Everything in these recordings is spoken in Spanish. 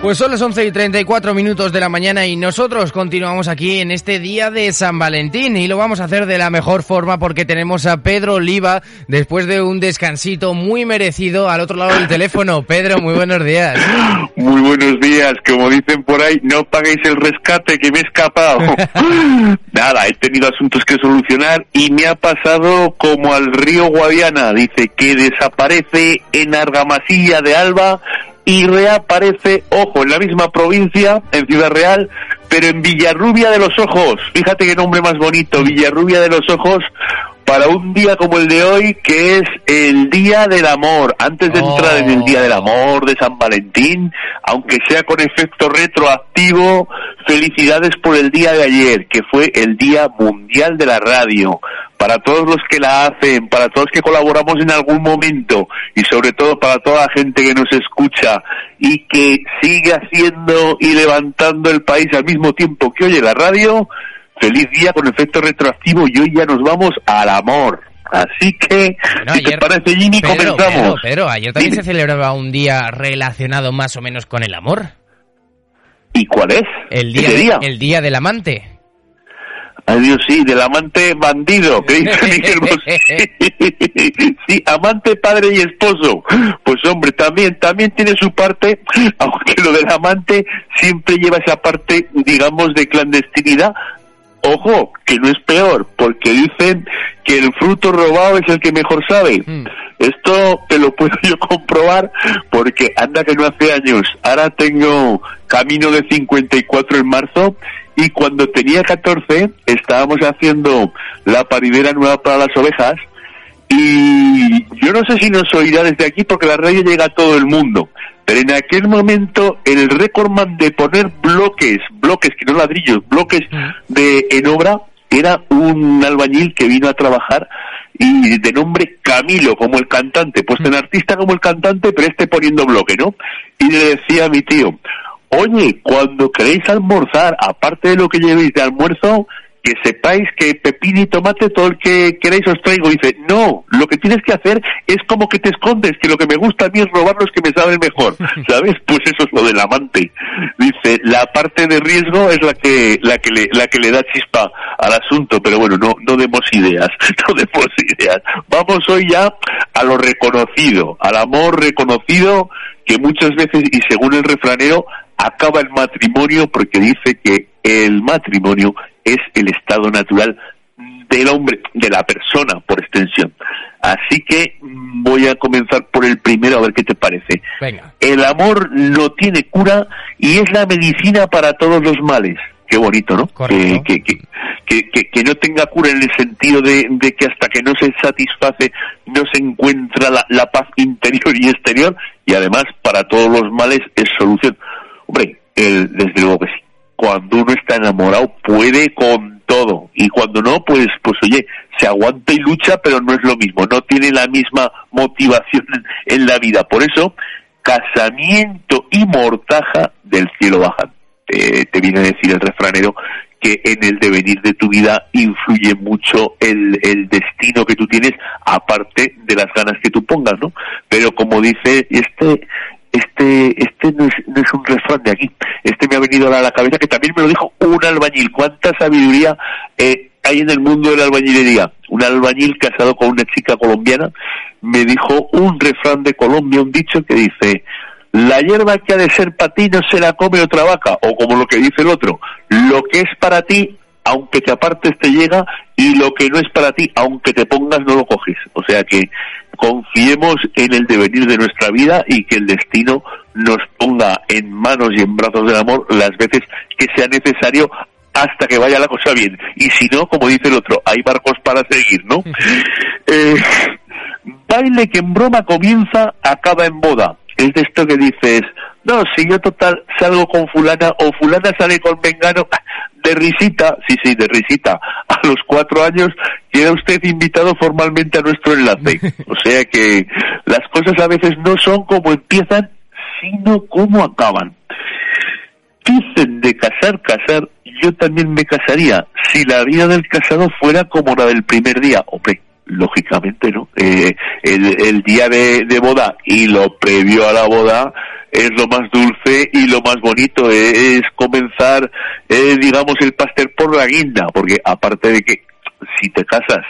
Pues son las 11 y 34 minutos de la mañana y nosotros continuamos aquí en este día de San Valentín y lo vamos a hacer de la mejor forma porque tenemos a Pedro Oliva después de un descansito muy merecido al otro lado del teléfono. Pedro, muy buenos días. Muy buenos días, como dicen por ahí, no paguéis el rescate que me he escapado. Nada, he tenido asuntos que solucionar y me ha pasado como al río Guadiana, dice que desaparece en Argamasilla de Alba y reaparece, ojo, en la misma provincia, en Ciudad Real, pero en Villarrubia de los Ojos. Fíjate qué nombre más bonito, Villarrubia de los Ojos, para un día como el de hoy, que es el Día del Amor. Antes de entrar en el Día del Amor de San Valentín, aunque sea con efecto retroactivo, felicidades por el día de ayer, que fue el Día Mundial de la Radio para todos los que la hacen, para todos los que colaboramos en algún momento y sobre todo para toda la gente que nos escucha y que sigue haciendo y levantando el país al mismo tiempo que oye la radio, feliz día con efecto retroactivo y hoy ya nos vamos al amor. Así que, si te parece, Jimmy, comenzamos. Pero, ayer también se celebraba un día relacionado más o menos con el amor. ¿Y cuál es? El día, el día del amante. Adiós, sí, del amante bandido, que dice Miguel Bosé. sí, amante, padre y esposo. Pues hombre, también, también tiene su parte, aunque lo del amante siempre lleva esa parte, digamos, de clandestinidad. Ojo, que no es peor, porque dicen que el fruto robado es el que mejor sabe. Hmm. Esto te lo puedo yo comprobar porque anda que no hace años. Ahora tengo camino de 54 en marzo y cuando tenía 14 estábamos haciendo la paridera nueva para las ovejas. Y yo no sé si nos oirá desde aquí porque la radio llega a todo el mundo, pero en aquel momento el récordman de poner bloques, bloques que no ladrillos, bloques de en obra era un albañil que vino a trabajar y de nombre Camilo, como el cantante, pues en artista como el cantante, pero este poniendo bloque, ¿no? Y le decía a mi tío, Oye, cuando queréis almorzar, aparte de lo que llevéis de almuerzo, que sepáis que pepino y tomate, todo el que queréis os traigo. dice, no, lo que tienes que hacer es como que te escondes, que lo que me gusta a mí es robar los que me saben mejor. ¿Sabes? Pues eso es lo del amante. Dice, la parte de riesgo es la que, la que le, la que le da chispa al asunto, pero bueno, no, no demos ideas, no demos ideas. Vamos hoy ya a lo reconocido, al amor reconocido que muchas veces, y según el refranero, acaba el matrimonio porque dice que el matrimonio es el estado natural del hombre, de la persona por extensión. Así que voy a comenzar por el primero a ver qué te parece. El amor no tiene cura y es la medicina para todos los males. Qué bonito, ¿no? Que, que, que, que, no tenga cura en el sentido de, que hasta que no se satisface no se encuentra la, la paz interior y exterior y además para todos los males es solución. Hombre, desde luego que sí. Cuando uno está enamorado puede con todo y cuando no, pues, pues oye, se aguanta y lucha, pero no es lo mismo, no tiene la misma motivación en la vida. Por eso, casamiento y mortaja del cielo bajan. te viene a decir el refranero que en el devenir de tu vida influye mucho el, el destino que tú tienes, aparte de las ganas que tú pongas, ¿no? Pero como dice este, este, este no es, no es un refrán de aquí, este me ha venido a la cabeza que también me lo dijo un albañil. ¿Cuánta sabiduría eh, hay en el mundo de la albañilería? Un albañil casado con una chica colombiana me dijo un refrán de Colombia, un dicho que dice, la hierba que ha de ser para ti no se la come otra vaca, o como lo que dice el otro, lo que es para ti aunque te apartes te llega y lo que no es para ti, aunque te pongas no lo coges. O sea que confiemos en el devenir de nuestra vida y que el destino nos ponga en manos y en brazos del amor las veces que sea necesario hasta que vaya la cosa bien. Y si no, como dice el otro, hay barcos para seguir, ¿no? eh, baile que en broma comienza, acaba en boda. Es de esto que dices, no, si yo total salgo con fulana o fulana sale con vengano, de risita, sí, sí, de risita, a los cuatro años queda usted invitado formalmente a nuestro enlace. O sea que las cosas a veces no son como empiezan, sino como acaban. Dicen de casar, casar, yo también me casaría si la vida del casado fuera como la del primer día. Hombre, lógicamente, ¿no? Eh, el, día de, boda y lo previo a la boda es lo más dulce y lo más bonito, es comenzar, eh, digamos, el pastel por la guinda, porque aparte de que si te casas,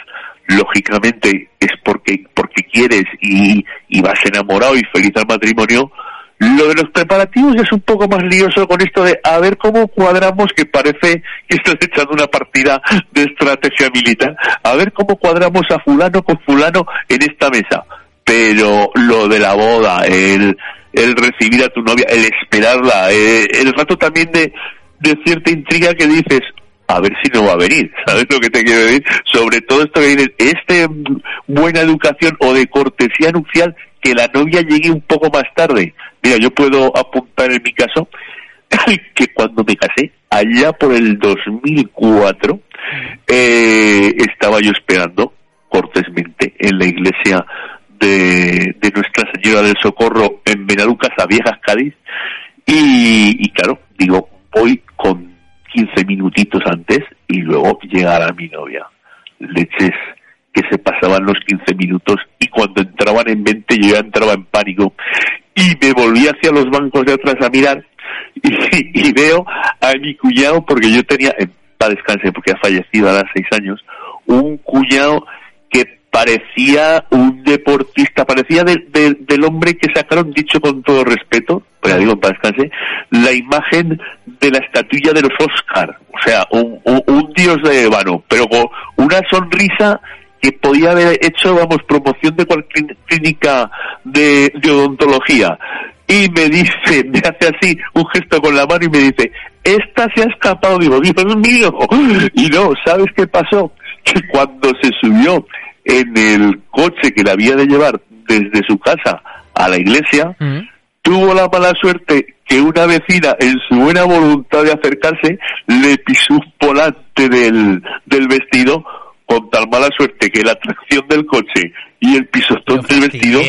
lógicamente es porque, porque quieres y, y vas enamorado y feliz al matrimonio, lo de los preparativos es un poco más lioso con esto de a ver cómo cuadramos, que parece que estás echando una partida de estrategia militar, a ver cómo cuadramos a fulano con fulano en esta mesa. Pero lo de la boda, el, el recibir a tu novia, el esperarla, eh, el rato también de, de cierta intriga que dices, a ver si no va a venir, ¿sabes lo que te quiero decir? Sobre todo esto que dices, este buena educación o de cortesía nupcial que la novia llegue un poco más tarde. Mira, yo puedo apuntar en mi caso que cuando me casé, allá por el 2004, eh, estaba yo esperando cortésmente en la iglesia de, Nuestra Señora del Socorro en Benalucas, a Viejas Cádiz, y, y claro, digo, voy con 15 minutitos antes y luego llegará mi novia. Leches que se pasaban los 15 minutos y cuando entraban en mente yo ya entraba en pánico y me volví hacia los bancos de atrás a mirar y, veo a mi cuñado porque yo tenía, para descanse porque ha fallecido a las seis años, un cuñado que parecía un deportista, parecía del hombre que sacaron, dicho con todo respeto, pues ya digo para descanse, la imagen de la estatuilla de los Oscar, o sea, un, un dios de vano, pero con una sonrisa que podía haber hecho, vamos, promoción de cualquier clínica de, odontología. Y me dice, me hace así un gesto con la mano y me dice, esta se ha escapado. Digo, Dios mío. Y no, ¿sabes qué pasó? Que cuando se subió en el coche que la había de llevar desde su casa a la iglesia, tuvo la mala suerte que una vecina, en su buena voluntad de acercarse, le pisó un volante del, del vestido con tal mala suerte que la tracción del coche y el pisotón del vestido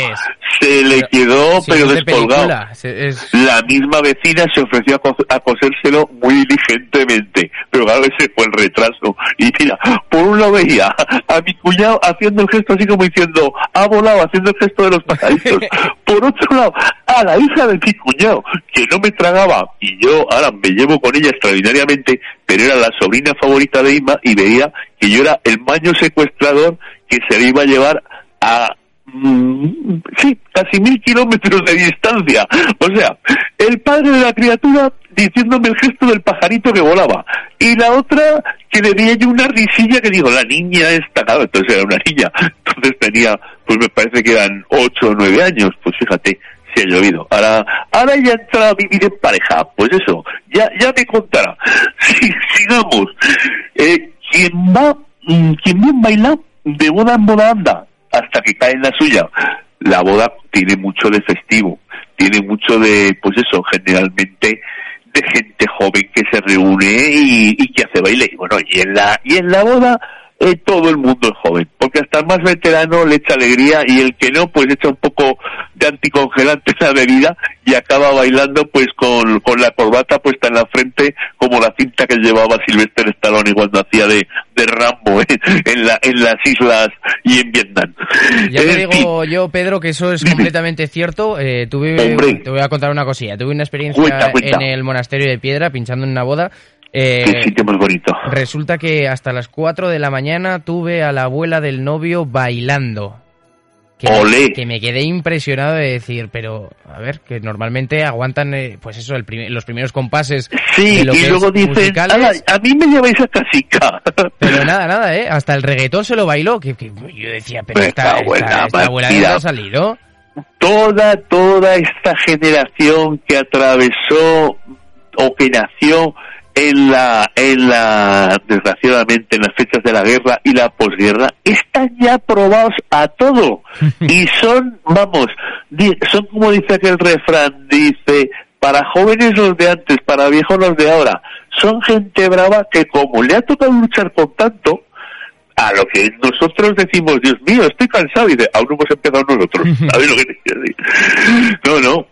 se le quedó pero descolgado. La misma vecina se ofreció a, cosérselo muy diligentemente, pero claro, ese fue el retraso. Y mira, por un lado veía a mi cuñado haciendo el gesto así como diciendo, ha volado, haciendo el gesto de los pajaritos. por otro lado, a la hija de mi cuñado, que no me tragaba, y yo ahora me llevo con ella extraordinariamente, pero era la sobrina favorita de Ima y veía que yo era el maño secuestrador que se le iba a llevar a sí, casi mil kilómetros de distancia. O sea, el padre de la criatura diciéndome el gesto del pajarito que volaba. Y la otra que le di una risilla que digo, la niña está, claro, entonces era una niña. Entonces tenía, pues me parece que eran ocho o nueve años. Pues fíjate, se ha llovido. Ahora, ahora ya entra a vivir en pareja. Pues eso, ya, ya me contará. Sí, sigamos. Eh, quien va, mm, quien bien baila, de boda en boda anda hasta que cae en la suya. La boda tiene mucho de festivo, tiene mucho de, pues eso, generalmente de gente joven que se reúne y, que hace baile. Y bueno, y en la, y en la boda eh, todo el mundo es joven, porque hasta el más veterano le echa alegría y el que no, pues echa un poco de anticongelante a la bebida y acaba bailando pues con, con la corbata puesta en la frente como la cinta que llevaba Sylvester Stallone cuando hacía de, de. en, la, en las islas y en Vietnam. Ya te digo yo, Pedro, que eso es completamente cierto. Eh, tuve, te voy a contar una cosilla. Tuve una experiencia en el monasterio de Piedra pinchando en una boda eh, Qué sitio más bonito. Resulta que hasta las 4 de la mañana tuve a la abuela del novio bailando. Que me quedé impresionado de decir, pero a ver, que normalmente aguantan, eh, pues eso, el primer- los primeros compases Sí, de lo y que luego dicen, musicales, "Ala, a mí me lleváis a casica. pero nada, nada, ¿eh? Hasta el reggaetón se lo bailó, que, que yo decía, pero esta, en esta, la esta abuela dónde ha salido. toda, toda esta generación que atravesó o que nació en la, en la, desgraciadamente, en las fechas de la guerra y la posguerra, están ya probados a todo. y son, vamos, son como dice aquel refrán, dice, para jóvenes los de antes, para viejos los de ahora. Son gente brava que como le ha tocado luchar con tanto, a lo que nosotros decimos, Dios mío, estoy cansado, y dice, aún no hemos empezado nosotros. ¿Sabes lo que te quiero decir? No, no.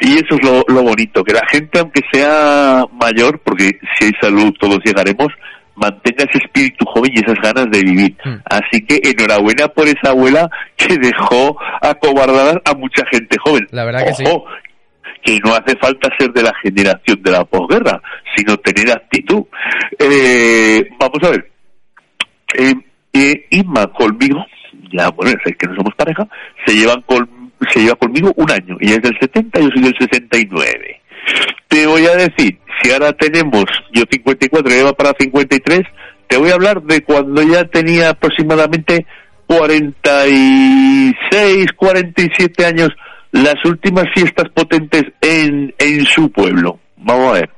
Y eso es lo, lo bonito, que la gente, aunque sea mayor, porque si hay salud todos llegaremos, mantenga ese espíritu joven y esas ganas de vivir. Mm. Así que enhorabuena por esa abuela que dejó acobardadas a mucha gente joven. La verdad que sí. Ojo, que no hace falta ser de la generación de la posguerra, sino tener actitud. Eh, vamos a ver, eh, eh, Inma conmigo, ya bueno, es que no somos pareja, se llevan con, se lleva conmigo un año, ella es del 70, yo soy del 69. Te voy a decir, si ahora tenemos, yo 54, ella va para 53, te voy a hablar de cuando ya tenía aproximadamente 46, 47 años, las últimas fiestas potentes en, en su pueblo. Vamos a ver.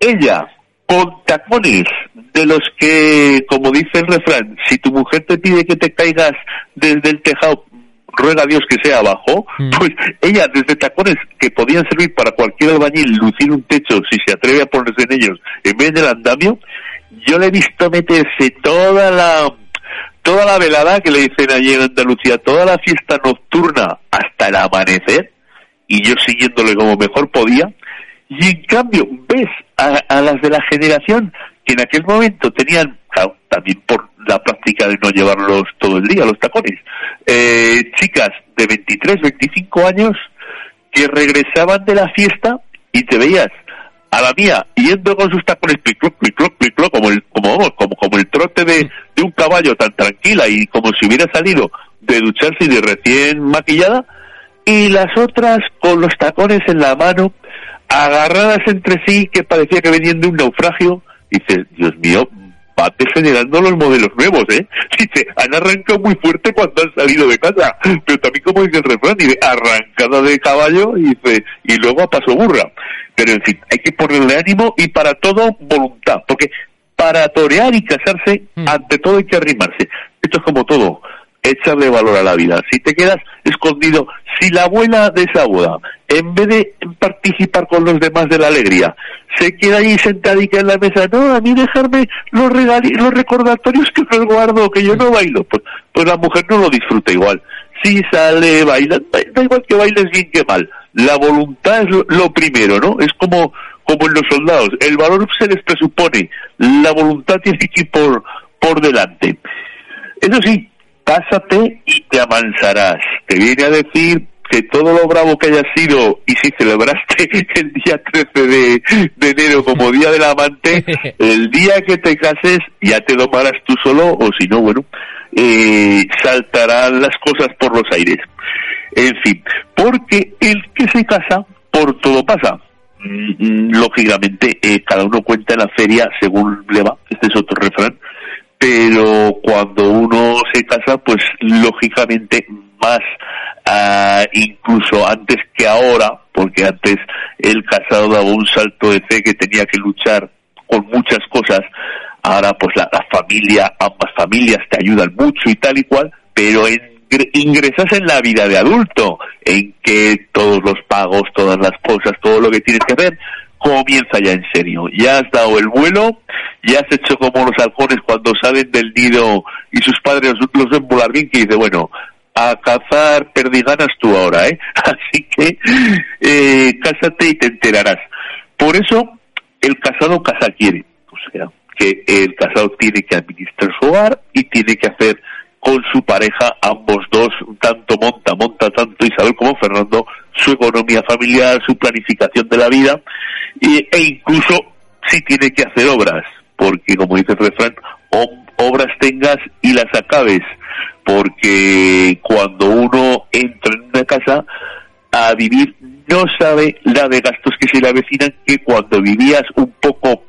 Ella, con tacones de los que, como dice el refrán, si tu mujer te pide que te caigas desde el tejado, ruega a Dios que sea abajo, Mm. pues ella desde tacones que podían servir para cualquier albañil lucir un techo si se atreve a ponerse en ellos en vez del andamio, yo le he visto meterse toda la toda la velada que le dicen allí en Andalucía, toda la fiesta nocturna hasta el amanecer, y yo siguiéndole como mejor podía, y en cambio ves a, a las de la generación que en aquel momento tenían, claro, también por la práctica de no llevarlos todo el día, los tacones, eh, chicas de 23, 25 años que regresaban de la fiesta y te veías a la mía yendo con sus tacones plicloc, plicloc, plicloc, como el, como, como, como el trote de, de un caballo tan tranquila y como si hubiera salido de ducharse y de recién maquillada, y las otras con los tacones en la mano, agarradas entre sí, que parecía que venían de un naufragio, dices, Dios mío, va degenerando los modelos nuevos, ¿eh? Dice, han arrancado muy fuerte cuando han salido de casa, pero también como dice el refrán, dice, arrancada de caballo, y dice, y luego a paso burra. Pero en fin, hay que ponerle ánimo y para todo voluntad, porque para torear y casarse, Mm. ante todo hay que arrimarse. Esto es como todo, echarle valor a la vida. Si te quedas escondido, si la abuela de esa boda, en vez de participar con los demás de la alegría, se queda ahí sentadica en la mesa, no, a mí dejarme los, los recordatorios que los guardo, que yo no bailo, pues, pues la mujer no lo disfruta igual. Si sale bailando, da igual que bailes bien que mal. La voluntad es lo, lo primero, ¿no? Es como, como en los soldados. El valor se les presupone. La voluntad tiene que ir por, por delante. Eso sí, cásate y te amansarás. Te viene a decir que todo lo bravo que hayas sido y si celebraste el día 13 de, de enero como Día del Amante, el día que te cases ya te domarás tú solo o si no, bueno, eh, saltarán las cosas por los aires. En fin, porque el que se casa, por todo pasa. Mm, mm, Lógicamente, eh, cada uno cuenta en la feria según le va, este es otro refrán, pero cuando uno se casa, pues lógicamente más, ah, incluso antes que ahora, porque antes el casado daba un salto de fe que tenía que luchar con muchas cosas, ahora pues la, la familia, ambas familias te ayudan mucho y tal y cual, pero ingre- ingresas en la vida de adulto, en que todos los pagos, todas las cosas, todo lo que tienes que hacer, comienza ya en serio. Ya has dado el vuelo, ya has hecho como los halcones cuando salen del nido y sus padres los ven volar bien, que dice, bueno, a cazar perdiganas tú ahora, ¿eh? Así que eh, cásate y te enterarás. Por eso el casado casa quiere, o sea, que el casado tiene que administrar su hogar y tiene que hacer con su pareja, ambos dos, tanto monta, monta tanto Isabel como Fernando, su economía familiar, su planificación de la vida, y, e incluso si tiene que hacer obras, porque como dice el refrán, "O- obras tengas y las acabes, porque cuando uno entra en una casa a vivir no sabe la de gastos que se le avecinan que cuando vivías un poco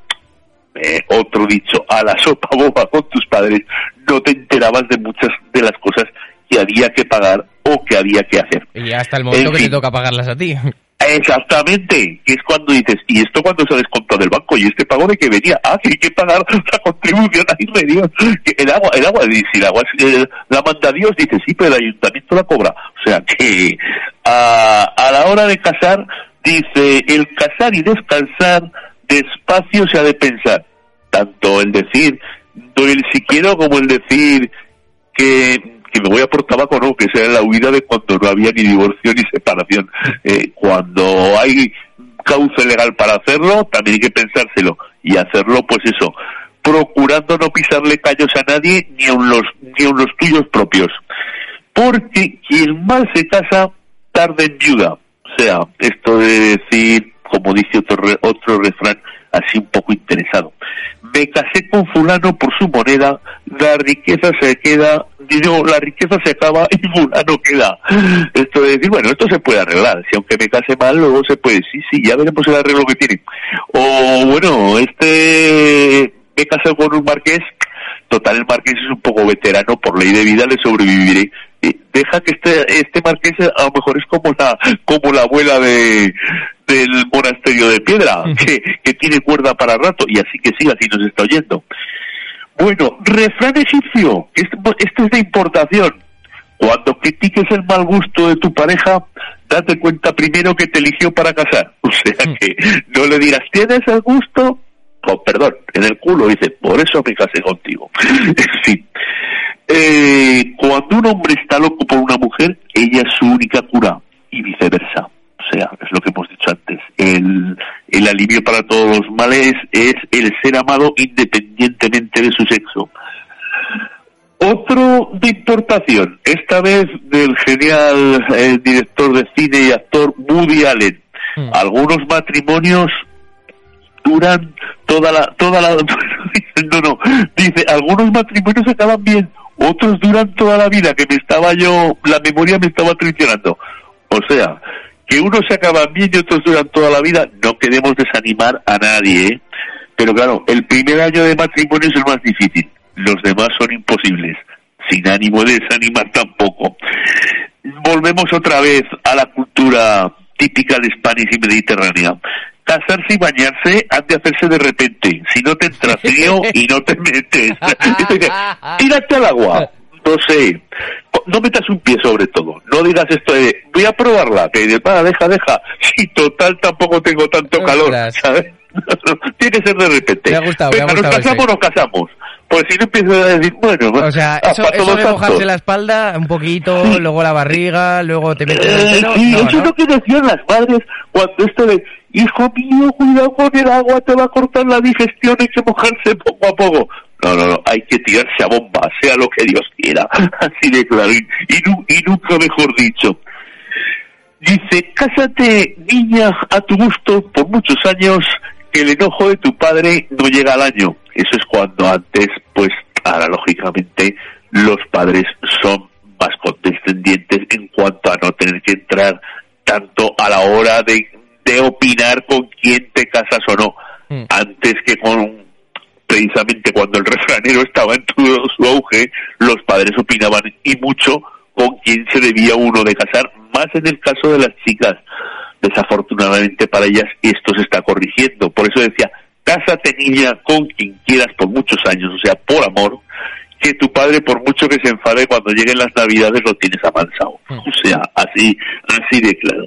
eh, otro dicho, a la sopa boba con tus padres, no te enterabas de muchas de las cosas que había que pagar o que había que hacer. Y hasta el momento que te toca pagarlas a ti. Exactamente, que es cuando dices, ¿y esto cuando se descontó del banco? ¿Y este pago de que venía? Ah, que hay que pagar la contribución, ay, me Dios. El agua, el agua, si el agua eh, la manda Dios, dice, sí, pero el ayuntamiento la cobra. O sea que a, a la hora de casar, dice, el casar y descansar, despacio se ha de pensar. Tanto el decir, doy el si quiero, como el decir que que me voy a por tabaco, no, que sea la huida de cuando no había ni divorcio ni separación. Eh, cuando hay cauce legal para hacerlo, también hay que pensárselo y hacerlo, pues eso, procurando no pisarle callos a nadie ni a los, ni a los tuyos propios. Porque quien mal se casa, tarde en viuda. O sea, esto de decir, como dice otro, otro refrán, así un poco interesado. Me casé con fulano por su moneda, la riqueza se queda, digo, la riqueza se acaba y fulano queda. Esto de decir, bueno, esto se puede arreglar, si aunque me case mal, luego se puede, sí, sí, ya veremos el arreglo que tiene. O bueno, este, me casé con un marqués, total el marqués es un poco veterano, por ley de vida le sobreviviré. Deja que este, este marqués a lo mejor es como la, como la abuela de, del monasterio de piedra, que, que tiene cuerda para rato, y así que siga si nos está oyendo. Bueno, refrán egipcio, este, este es de importación. Cuando critiques el mal gusto de tu pareja, date cuenta primero que te eligió para casar. O sea mm. que no le digas, ¿tienes el gusto? Oh, perdón, en el culo dice, por eso me casé contigo. en fin. Eh, cuando un hombre está loco por una mujer, ella es su única cura y viceversa. Sea, es lo que hemos dicho antes. El, el alivio para todos los males es el ser amado independientemente de su sexo. Otro de importación, esta vez del genial eh, director de cine y actor Woody Allen. Hmm. Algunos matrimonios duran toda la toda la no no dice algunos matrimonios acaban bien otros duran toda la vida que me estaba yo la memoria me estaba traicionando o sea que unos se acaban bien y otros duran toda la vida, no queremos desanimar a nadie, ¿eh? pero claro, el primer año de matrimonio es el más difícil, los demás son imposibles, sin ánimo de desanimar tampoco. Volvemos otra vez a la cultura típica de España y mediterránea. Casarse y bañarse han de hacerse de repente, si no te entras y no te metes. Tírate al agua, no sé, no metas un pie sobre todo, no digas esto de, voy a probarla, que de para, deja, deja, si total tampoco tengo tanto calor, ¿sabes? Tiene que ser de repente. Me ha gustado, me ha gustado, ¿Nos casamos o nos casamos? Pues si no empiezo a decir, bueno, o sea, eso, eso de mojarse la espalda un poquito, luego la barriga, luego te metes el pelo. Sí, eso es lo que decían las madres cuando esto de, hijo mío, cuidado con el agua, te va a cortar la digestión, hay que mojarse poco a poco. No, no, no, hay que tirarse a bomba, sea lo que Dios quiera. Así de claro, y, y nunca mejor dicho. Dice, cásate, niña, a tu gusto, por muchos años, que el enojo de tu padre no llega al año. Eso es cuando antes, pues, ahora lógicamente, los padres son más condescendientes en cuanto a no tener que entrar tanto a la hora de, de opinar con quién te casas o no, mm. antes que con precisamente cuando el refranero estaba en todo su auge, los padres opinaban y mucho con quién se debía uno de casar, más en el caso de las chicas. Desafortunadamente para ellas esto se está corrigiendo. Por eso decía, cásate niña con quien quieras por muchos años, o sea, por amor, que tu padre por mucho que se enfade cuando lleguen las navidades lo tienes amansado. Mm. O sea, así, así de claro.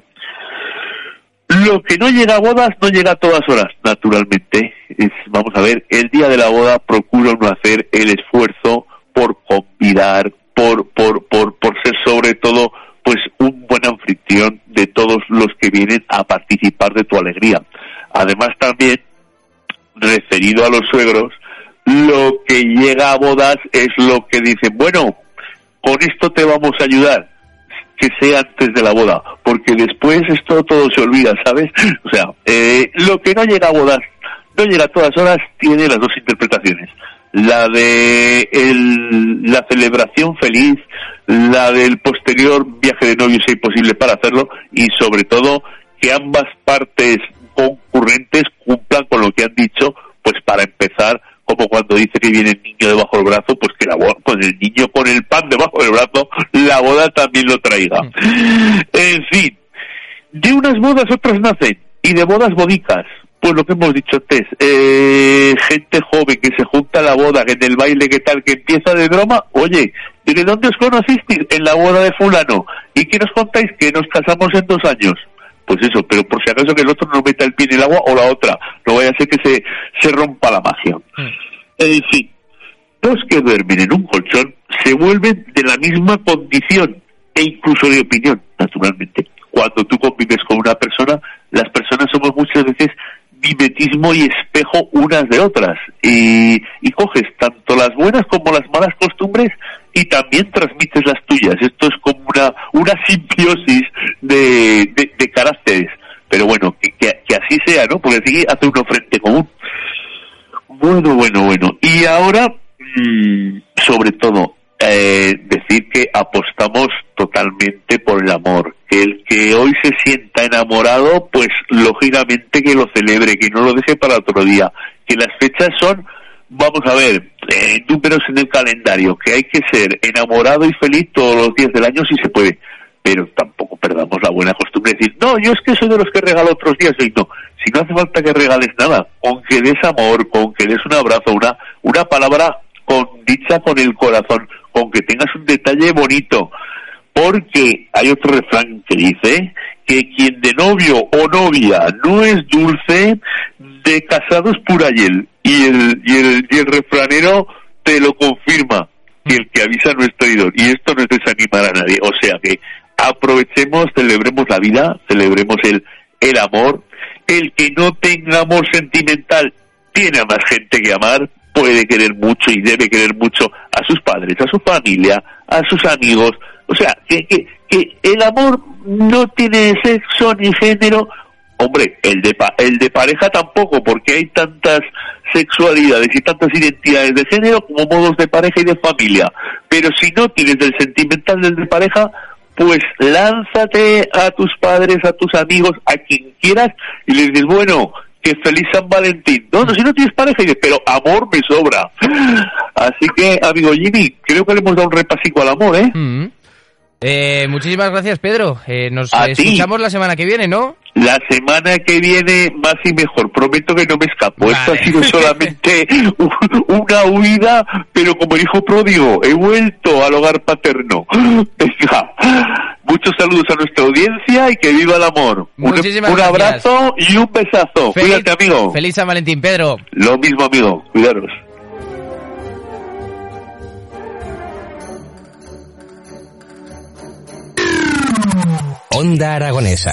Lo que no llega a bodas no llega a todas horas, naturalmente. Es, vamos a ver, el día de la boda procuro no hacer el esfuerzo por convidar, por, por, por, por ser sobre todo pues un buen anfitrión de todos los que vienen a participar de tu alegría. Además también, referido a los suegros, lo que llega a bodas es lo que dicen, bueno, con esto te vamos a ayudar que sea antes de la boda, porque después esto todo se olvida, ¿sabes? O sea, eh, lo que no llega a bodas, no llega a todas horas, tiene las dos interpretaciones. la de la celebración feliz, la del posterior viaje de novio si es posible para hacerlo y sobre todo que ambas partes concurrentes cumplan con lo que han dicho, pues para empezar como cuando dice que viene el niño debajo del brazo, pues que la boda, pues el niño con el pan debajo del brazo, la boda también lo traiga. Mm. En fin, de unas bodas otras nacen, y de bodas bodicas. Pues lo que hemos dicho antes, eh, gente joven que se junta a la boda, que en el baile, que tal, que empieza de broma, oye, ¿y de dónde os conocisteis? En la boda de fulano. ¿Y qué nos contáis? Que nos casamos en dos años pues eso, pero por si acaso que el otro no meta el pie en el agua o la otra, no vaya a ser que se, se rompa la magia. Mm. En fin, dos que duermen en un colchón se vuelven de la misma condición e incluso de opinión, naturalmente. Cuando tú convives con una persona, las personas somos muchas veces mimetismo y espejo unas de otras. Y, y coges tanto las buenas como las malas costumbres y también transmites las tuyas. Esto es como una, una simbiosis de, de, caracteres. Pero bueno, que, que, así sea, ¿no? Porque así hace uno frente común. Bueno, bueno, bueno. Y ahora, mm, sobre todo, eh, decir que apostamos totalmente por el amor. Que el que hoy se sienta enamorado, pues lógicamente que lo celebre, que no lo deje para otro día. Que las fechas son, vamos a ver, eh, números en el calendario, que hay que ser enamorado y feliz todos los días del año si se puede. Pero tampoco perdamos la buena costumbre de decir, no, yo es que soy de los que regalo otros días y no. Si no hace falta que regales nada, con que des amor, con que des un abrazo, una, una palabra con dicha con el corazón, con que tengas un detalle bonito, porque hay otro refrán que dice que quien de novio o novia no es dulce, de casado es pura hiel. Y el, y el, y el refranero te lo confirma, que el que avisa no es traidor. Y esto no es desanimar a nadie. O sea que aprovechemos, celebremos la vida, celebremos el, el amor. El que no tenga amor sentimental tiene a más gente que amar, puede querer mucho y debe querer mucho a sus padres, a su familia, a sus amigos. O sea, que, que, que el amor no tiene sexo ni género. Hombre, el de, el de pareja tampoco, porque hay tantas sexualidades y tantas identidades de género como modos de pareja y de familia. Pero si no tienes el sentimental del de pareja, pues lánzate a tus padres, a tus amigos, a quien quieras y les dices, bueno, que feliz San Valentín. No, no, si no tienes pareja, y pero amor me sobra. Así que, amigo Jimmy, creo que le hemos dado un repasico al amor, ¿eh? Mm. eh muchísimas gracias, Pedro. Eh, nos escuchamos la semana que viene, ¿no? La semana que viene más y mejor. Prometo que no me escapo. Esto ha sido solamente una huida, pero como hijo pródigo, he vuelto al hogar paterno. Venga, muchos saludos a nuestra audiencia y que viva el amor. Muchísimas un, un abrazo y un besazo. Cuídate, amigo. Feliz San Valentín, Pedro. Lo mismo, amigo. Cuidaros. Onda Aragonesa.